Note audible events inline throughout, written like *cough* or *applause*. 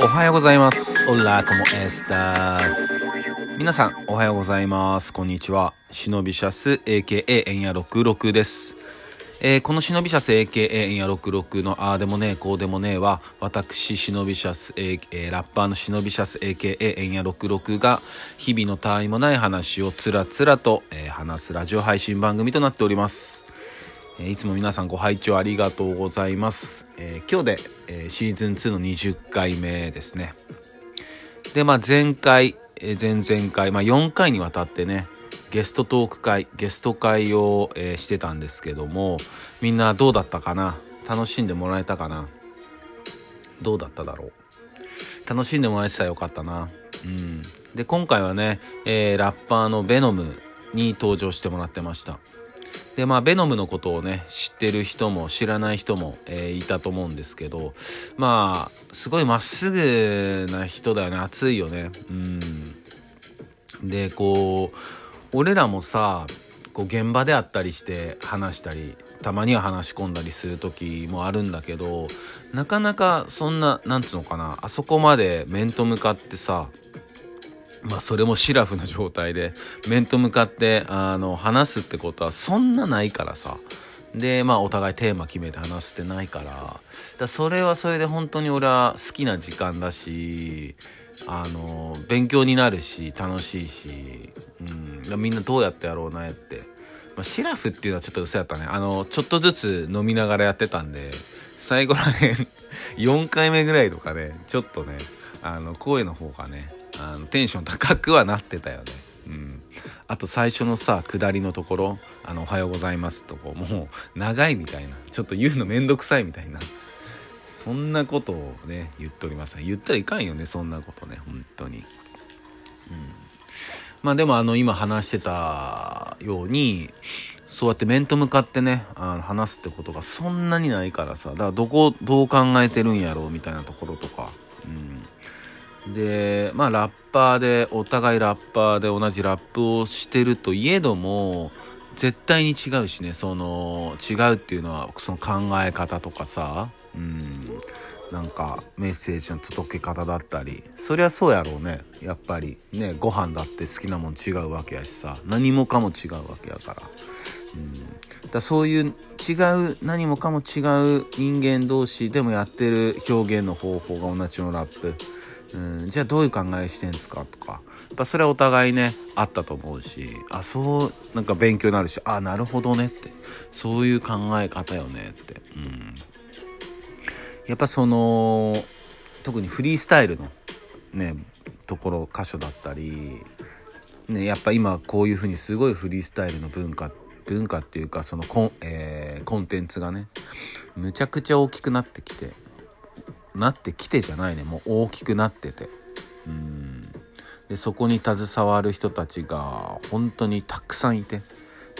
おはようございます。オラコモエスタス。皆さん、おはようございます。こんにちは。シノビシャス AKA エンヤ66です。えーこのシノビシャス AKA エンヤ66のあーでもねえこうでもねえは、私シノビシャス、えーえラッパーのシノビシャス AKA エンヤ66が日々の他愛もない話をつらつらと、えー話すラジオ配信番組となっております。えいつも皆さんご拝聴ありがとうございます。えー今日で、えーシーズン2の20回目ですね。で、まあ前回、えー前々回、まあ4回にわたってね、ゲストトーク会、ゲスト会を、えーしてたんですけども、みんなどうだったかな？楽しんでもらえたかな？どうだっただろう？楽しんでもらえてたらよかったな。うん。で、今回はね、えーラッパーのベノムに登場してもらってました。でまあベノムのことをね知ってる人も知らない人も、えーいたと思うんですけどまあすごいまっすぐな人だよね熱いよね。うん。でこう俺らもさこう現場であったりして話したりたまには話し込んだりする時もあるんだけどなかなかそんななんつうのかなあそこまで面と向かってさまあそれもシラフな状態で面と向かってあの話すってことはそんなないからさ。でまあお互いテーマ決めて話すってないから。だそれはそれで本当に俺は好きな時間だしあの勉強になるし楽しいし、うん、みんなどうやってやろうなって、まあ、シラフっていうのはちょっと嘘やったね。あのちょっとずつ飲みながらやってたんで最後らへん4回目ぐらいとかねちょっとねあの声の方がねあのテンション高くはなってたよね。うん。あと最初のさ下りのところ「あのおはようございます」とこもう長いみたいな。ちょっと言うのめんどくさいみたいな。そんなことをね言っております言ったらいかんよねそんなことね本当に。うん。まあでもあの今話してたようにそうやって面と向かってねあの話すってことがそんなにないからさ。だからどこどう考えてるんやろうみたいなところとか。うん。でまあラッパーでお互いラッパーで同じラップをしてるといえども絶対に違うしねその違うっていうのはその考え方とかさうんなんかメッセージの届け方だったりそりゃそうやろうね。やっぱりねご飯だって好きなもん違うわけやしさ何もかも違うわけやから,、うん、だからそういう違う何もかも違う人間同士でもやってる表現の方法が同じのラップ。うん、じゃあどういう考えしてんですかとか。やっぱそれはお互いねあったと思うしあそうなんか勉強になるしあなるほどねって。そういう考え方よねって、うん、やっぱその特にフリースタイルのねところ箇所だったりねやっぱ今こういうふうにすごいフリースタイルの文化文化っていうかそのコン,、えーコンテンツがねむちゃくちゃ大きくなってきてなってきてじゃないね。もう大きくなってて。うん。でそこに携わる人たちが本当にたくさんいて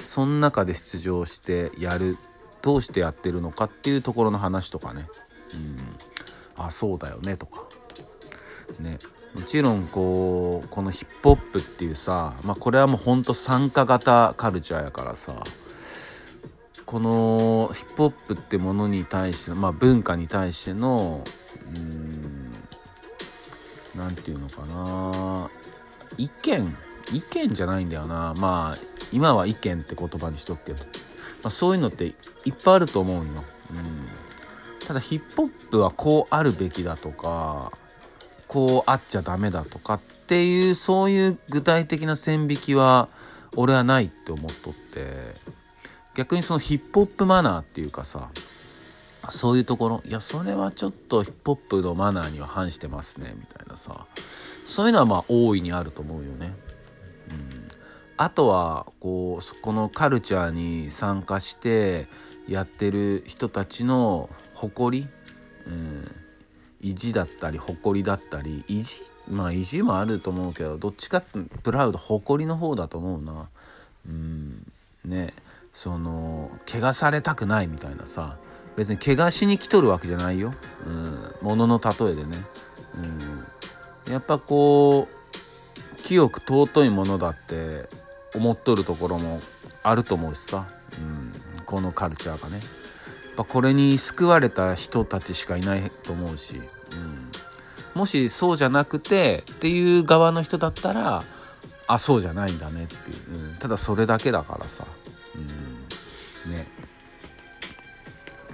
その中で出場してやるどうしてやってるのかっていうところの話とかね。うん。あそうだよねとか。ね。もちろんこうこのヒップホップっていうさまあこれはもうほんと参加型カルチャーやからさこのヒップホップってものに対しての、まあ、文化に対してのうんなんていうのかな。意見意見じゃないんだよな。まあ今は意見って言葉にしとくけど、まあ、そういうのっていっぱいあると思うよ、うん、ただヒップホップはこうあるべきだとかこうあっちゃダメだとかっていうそういう具体的な線引きは俺はないって思っとって。逆にそのヒップホップマナーっていうかさそういうところ。いやそれはちょっとヒップホップのマナーには反してますねみたいなさ。そういうのはまあ大いにあると思うよね。うん、あとはこうこのカルチャーに参加してやってる人たちの誇り、うん、意地だったり誇りだったり。意地まあ意地もあると思うけどどっちかってプラウド誇りの方だと思うな。うん、ね。その怪我されたくないみたいなさ別に怪我しに来とるわけじゃないよ、うん、ものの例えでね、うん、やっぱこう清く尊いものだって思っとるところもあると思うしさ、うん、このカルチャーがね。やっぱこれに救われた人たちしかいないと思うし、うん、もしそうじゃなくてっていう側の人だったらあそうじゃないんだねっていう、うん、ただそれだけだからさ、うん、ね。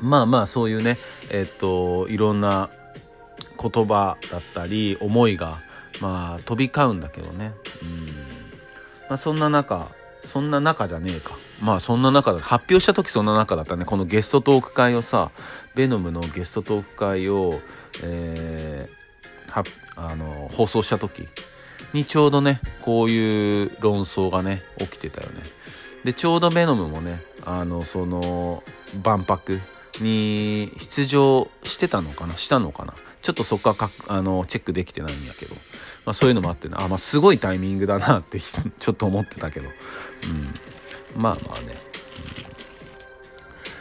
まあまあそういうねえっといろんな言葉だったり思いがまあ飛び交うんだけどね、うん。まあ、そんな中そんな中じゃねえか。まあそんな中だ。発表した時そんな中だったね。このゲストトーク会をさベノムのゲストトーク会を、えー、はあの放送した時にちょうどねこういう論争がね起きてたよね。でちょうどベノムもねあのその万博に出場してたのかなしたのかな。ちょっとそこはかあのチェックできてないんやけど、まあ、そういうのもあってねあ、まあ、すごいタイミングだなって *laughs* ちょっと思ってたけど、うん、まあまあね、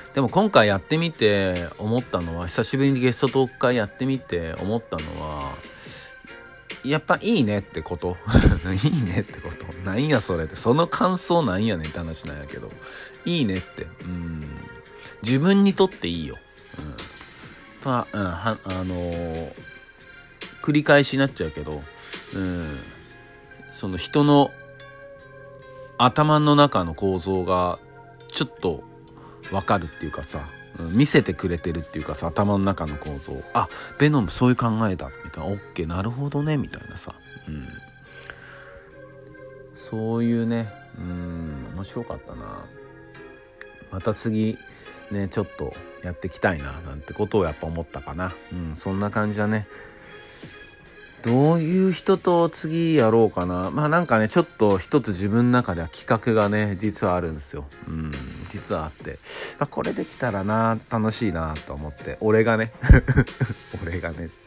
うん、でも今回やってみて思ったのは久しぶりにゲストトーク会やってみて思ったのはやっぱいいねってこと。*laughs* いいねってこと。なんやそれって。その感想なんやねんって話なんやけど。いいねって。うん。自分にとっていいよ、うん。まあ、うん、はあのー、繰り返しになっちゃうけど、うん、その人の頭の中の構造がちょっとわかるっていうかさ、うん、見せてくれてるっていうかさ頭の中の構造。あベノムそういう考えだ。みたいな。オッケーなるほどね。みたいなさ、うん、そういうね。うん。面白かったな。また次ねちょっとやっていきたいな。なんてことをやっぱ思ったかな。うん。そんな感じだね。どういう人と次やろうかな。まあなんかねちょっと一つ自分の中では企画がね実はあるんですよ。うん。実はあって、あ、これできたらな楽しいなと思って。俺がね。*laughs* 俺がねって。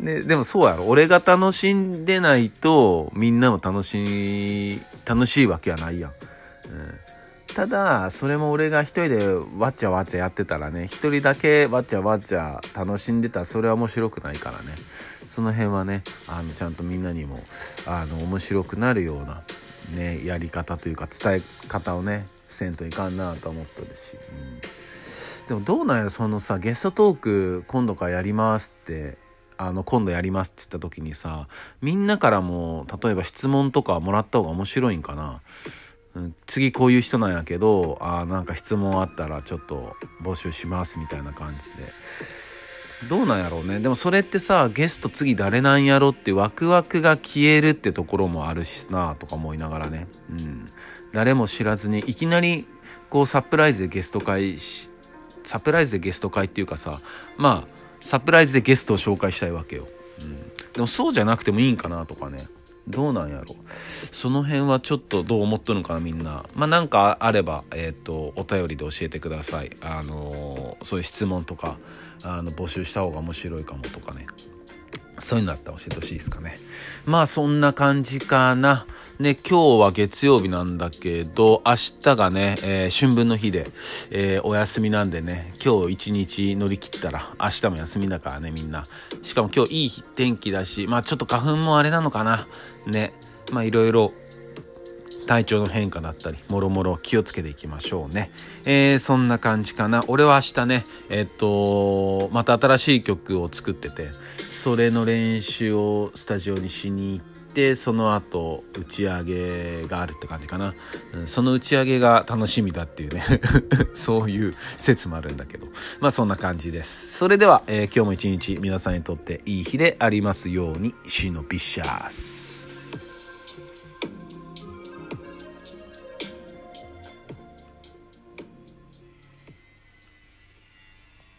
ね、でもそうやろ。俺が楽しんでないとみんなも楽しい楽しいわけはないやん、うん。ただそれも俺が一人でわっちゃわっちゃやってたらね一人だけわっちゃわっちゃ楽しんでたらそれは面白くないからね。その辺はねあのちゃんとみんなにもあの面白くなるようなねやり方というか伝え方をねせんといかんなと思ってるし、うん、でもどうなんやそのさゲストトーク今度からやりますってあの今度やりますって言った時にさみんなからも例えば質問とかもらった方が面白いんかな。うん次こういう人なんやけどあなんか質問あったらちょっと募集しますみたいな感じで。どうなんやろうね。でもそれってさゲスト次誰なんやろってワクワクが消えるってところもあるしなとか思いながらね。うん。誰も知らずにいきなりこうサプライズでゲスト会サプライズでゲスト会っていうかさまあサプライズでゲストを紹介したいわけよ、うん、でもそうじゃなくてもいいんかなとかね。どうなんやろ。その辺はちょっとどう思っとるのかなみんな。まあなんかあればえっ、ー、とお便りで教えてください。あのー、そういう質問とかあの募集した方が面白いかもとかね。そういうのあったら教えてほしいですかね。まあそんな感じかな。ね、今日は月曜日なんだけど、明日がね、えー、春分の日で、えー、お休みなんでね、今日一日乗り切ったら、明日も休みだからね、みんな。しかも今日いい天気だし、まあちょっと花粉もあれなのかな。ね。まあいろいろ、体調の変化だったり、もろもろ気をつけていきましょうね。えー、そんな感じかな。俺は明日ね、えっと、また新しい曲を作ってて、それの練習をスタジオにしに行って、てその後打ち上げがあるって感じかな、うん、その打ち上げが楽しみだっていうね。*laughs* そういう説もあるんだけど。まあそんな感じです。それでは、えー、今日も一日皆さんにとっていい日でありますようにシノピシャース。